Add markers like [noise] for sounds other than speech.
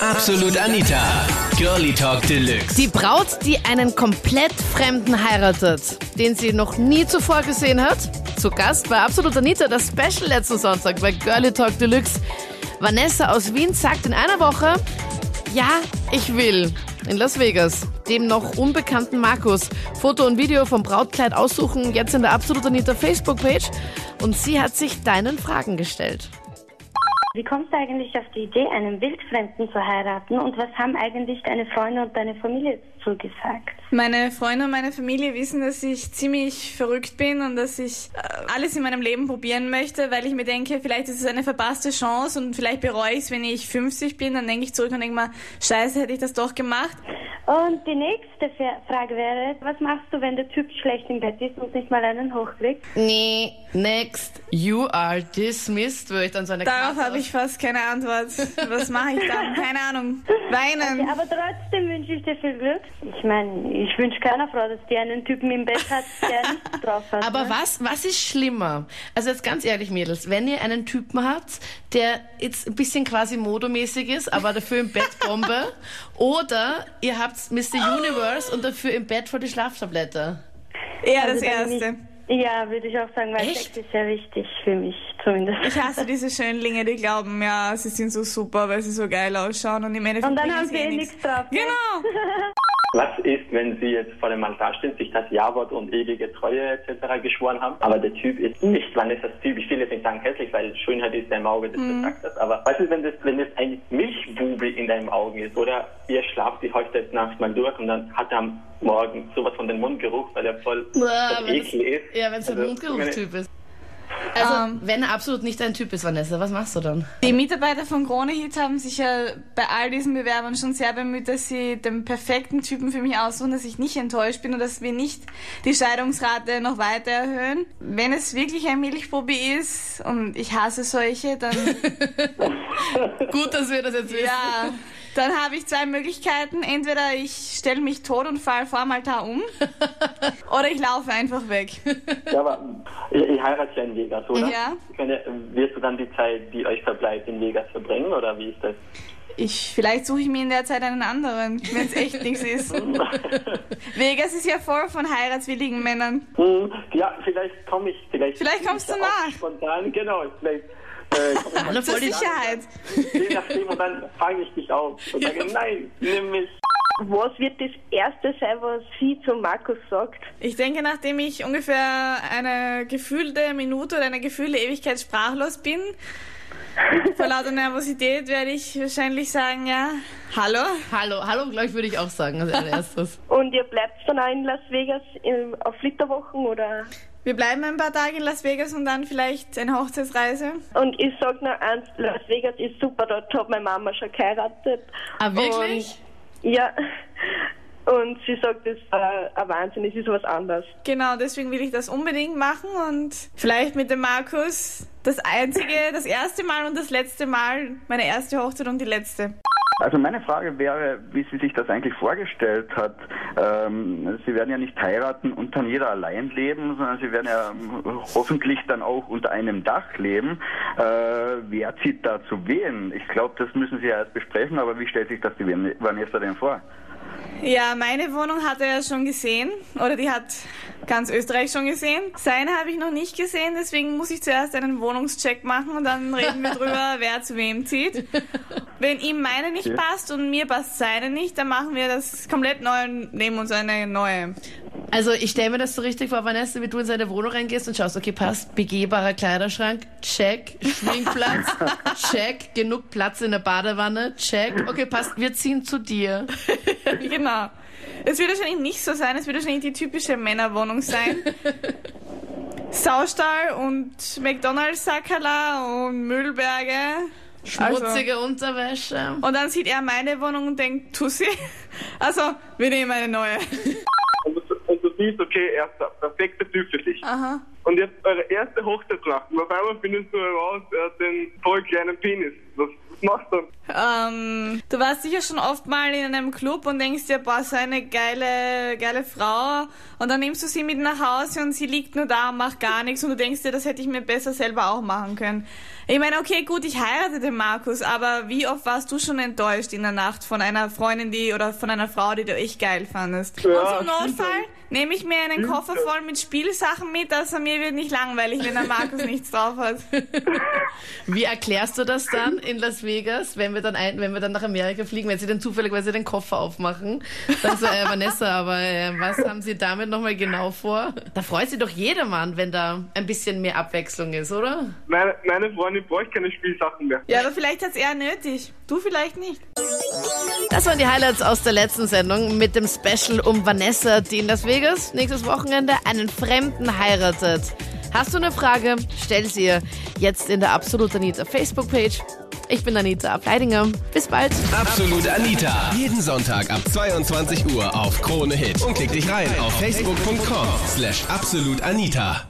Absolut Anita. Girlie Talk Deluxe. Die Braut, die einen komplett Fremden heiratet, den sie noch nie zuvor gesehen hat. Zu Gast bei Absolut Anita, das Special letzten Sonntag bei Girlie Talk Deluxe. Vanessa aus Wien sagt in einer Woche, ja, ich will. In Las Vegas. Dem noch unbekannten Markus. Foto und Video vom Brautkleid aussuchen, jetzt in der Absolut Anita Facebook-Page. Und sie hat sich deinen Fragen gestellt. Wie kommst du eigentlich auf die Idee, einen Wildfremden zu heiraten und was haben eigentlich deine Freunde und deine Familie dazu gesagt? Meine Freunde und meine Familie wissen, dass ich ziemlich verrückt bin und dass ich äh, alles in meinem Leben probieren möchte, weil ich mir denke, vielleicht ist es eine verpasste Chance und vielleicht bereue ich es, wenn ich 50 bin, dann denke ich zurück und denke mal, scheiße, hätte ich das doch gemacht. Und die nächste Fra- Frage wäre, was machst du, wenn der Typ schlecht im Bett ist und nicht mal einen hochkriegt? Nee, next. You are dismissed, würde ich dann so eine Darauf habe ich fast keine Antwort. Was mache ich dann? Keine Ahnung. Weinen. Ja, aber trotzdem wünsche ich dir viel Glück. Ich meine, ich wünsche keiner Frau, dass die einen Typen im Bett hat, der nichts [laughs] drauf hat. Aber ne? was, was ist schlimmer? Also jetzt ganz ehrlich, Mädels, wenn ihr einen Typen habt, der jetzt ein bisschen quasi modomäßig ist, aber dafür im Bett Bombe, [laughs] oder ihr habt Mr. Universe und dafür im Bett vor die Schlaftablette. Eher Also das Erste. Ja, würde ich auch sagen, weil Echt? Sex ist sehr wichtig für mich zumindest. Ich hasse [laughs] diese Schönlinge, die glauben, ja, sie sind so super, weil sie so geil ausschauen und im Endeffekt Und dann haben sie eh eh nichts. drauf. Genau. [laughs] Was ist, wenn Sie jetzt vor dem Altar stehen, sich das Ja-Wort und ewige Treue etc. geschworen haben, aber der Typ ist nicht Vanessas Typ. Ich will jetzt nicht sagen hässlich, weil Schönheit ist ja im Auge des Betrachters. Aber was ist, wenn das, wenn das ein Milchbube in deinem Augen ist? Oder ihr schlaft die Hochzeitsnacht mal durch und dann hat er am Morgen sowas von den Mundgeruch, weil er voll das es- Ekel ist. Ja, wenn es ein Also, Mundgeruchstyp ist. Also, Ähm. wenn er absolut nicht dein Typ ist, Vanessa, was machst du dann? Die Mitarbeiter von Krone Hit haben sich ja bei all diesen Bewerbern schon sehr bemüht, dass sie den perfekten Typen für mich aussuchen, dass ich nicht enttäuscht bin und dass wir nicht die Scheidungsrate noch weiter erhöhen. Wenn es wirklich ein Milchprobi ist und ich hasse solche, dann [laughs] Gut, dass wir das jetzt wissen. ja, dann habe ich zwei Möglichkeiten. Entweder ich stelle mich tot und fall vor dem Altar um [laughs] oder ich laufe einfach weg. Ja, aber ihr, ihr heiratet ja in Vegas, oder? Ja. Könnt- Wirst du dann die Zeit, die euch verbleibt, in Vegas verbringen, oder wie ist das? Ich, vielleicht suche ich mir in der Zeit einen anderen, wenn es echt nichts ist. [laughs] Vegas ist ja voll von heiratswilligen Männern. Hm, ja, vielleicht komme ich, vielleicht. Vielleicht kommst du nach. Spontan, genau. Vielleicht äh, [laughs] Alle voll die Sicherheit. je nachdem und dann fange ich dich auf und sage, nein, nimm mich. Was wird das Erste sein, was sie zu Markus sagt? Ich denke, nachdem ich ungefähr eine gefühlte Minute oder eine gefühlte Ewigkeit sprachlos bin, [laughs] vor lauter Nervosität werde ich wahrscheinlich sagen, ja, hallo? Hallo, hallo, glaube ich, würde ich auch sagen als allererstes. Und ihr bleibt dann auch in Las Vegas im, auf Flitterwochen oder? Wir bleiben ein paar Tage in Las Vegas und dann vielleicht eine Hochzeitsreise. Und ich sag noch eins, Las Vegas ist super, dort hat meine Mama schon geheiratet. Ah, wirklich? Und, ja. Und sie sagt, das war ein Wahnsinn, es ist was anderes. Genau, deswegen will ich das unbedingt machen und vielleicht mit dem Markus das einzige, das erste Mal und das letzte Mal, meine erste Hochzeit und die letzte. Also meine Frage wäre, wie sie sich das eigentlich vorgestellt hat. Ähm, sie werden ja nicht heiraten und dann jeder allein leben, sondern sie werden ja ähm, hoffentlich dann auch unter einem Dach leben. Äh, wer zieht da zu wen? Ich glaube, das müssen Sie ja erst besprechen, aber wie stellt sich das die Van- Vanessa denn vor? Ja, meine Wohnung hat er ja schon gesehen. Oder die hat ganz Österreich schon gesehen. Seine habe ich noch nicht gesehen, deswegen muss ich zuerst einen Wohnungscheck machen und dann reden wir drüber, [laughs] wer zu wem zieht. Wenn ihm meine nicht Okay. passt und mir passt seine nicht, dann machen wir das komplett neu und nehmen uns eine neue. Also ich stelle mir das so richtig vor, Vanessa, wie du in seine Wohnung reingehst und schaust, okay, passt, begehbarer Kleiderschrank, check, Schminkplatz, [laughs] check, genug Platz in der Badewanne, check, okay, passt, wir ziehen zu dir. [laughs] genau. Es wird wahrscheinlich nicht so sein, es wird wahrscheinlich die typische Männerwohnung sein. [laughs] Saustall und McDonalds-Sackerler und Müllberge. Schmutzige Unterwäsche. Und dann sieht er meine Wohnung und denkt, Tussi. [laughs] Also, wir nehmen eine neue. und du, und du siehst, okay, er ist der perfekte Typ für dich. Aha. Und ihr habt eure erste Hochzeitsnacht und auf einmal findest du heraus, er hat den voll kleinen Penis. Was, machst du? Ähm, du warst sicher schon oft mal in einem Club und denkst dir, boah, so eine geile, geile Frau. Und dann nimmst du sie mit nach Hause und sie liegt nur da und macht gar nichts und du denkst dir, das hätte ich mir besser selber auch machen können. Ich meine, okay, gut, ich heirate den Markus, aber wie oft warst du schon enttäuscht in der Nacht von einer Freundin, die oder von einer Frau, die du echt geil fandest? Ja, und zum stimmt Notfall nehme ich mir einen Stimmt Koffer voll mit Spielsachen mit, also mir wird nicht langweilig, wenn der Markus [laughs] nichts drauf hat. Wie erklärst du das dann in Las Vegas, wenn wir dann ein, wenn wir dann nach Amerika fliegen, wenn sie dann zufälligerweise den Koffer aufmachen? Dann so, äh, Vanessa, aber äh, was haben sie damit nochmal genau vor? Da freut sich doch jedermann, wenn da ein bisschen mehr Abwechslung ist, oder? Meine, meine Freundin braucht keine Spielsachen mehr. Ja, aber vielleicht hat's er nötig. Du vielleicht nicht. Das waren die Highlights aus der letzten Sendung mit dem Special um Vanessa, die in Las Vegas nächstes Wochenende einen Fremden heiratet. Hast du eine Frage? Stell sie jetzt in der Absolut Anita Facebook-Page. Ich bin Anita Ableidinger. Bis bald. Absolut Anita. Jeden Sonntag ab 22 Uhr auf Krone Hit. Und klick dich rein auf facebook.com slash absolutanita.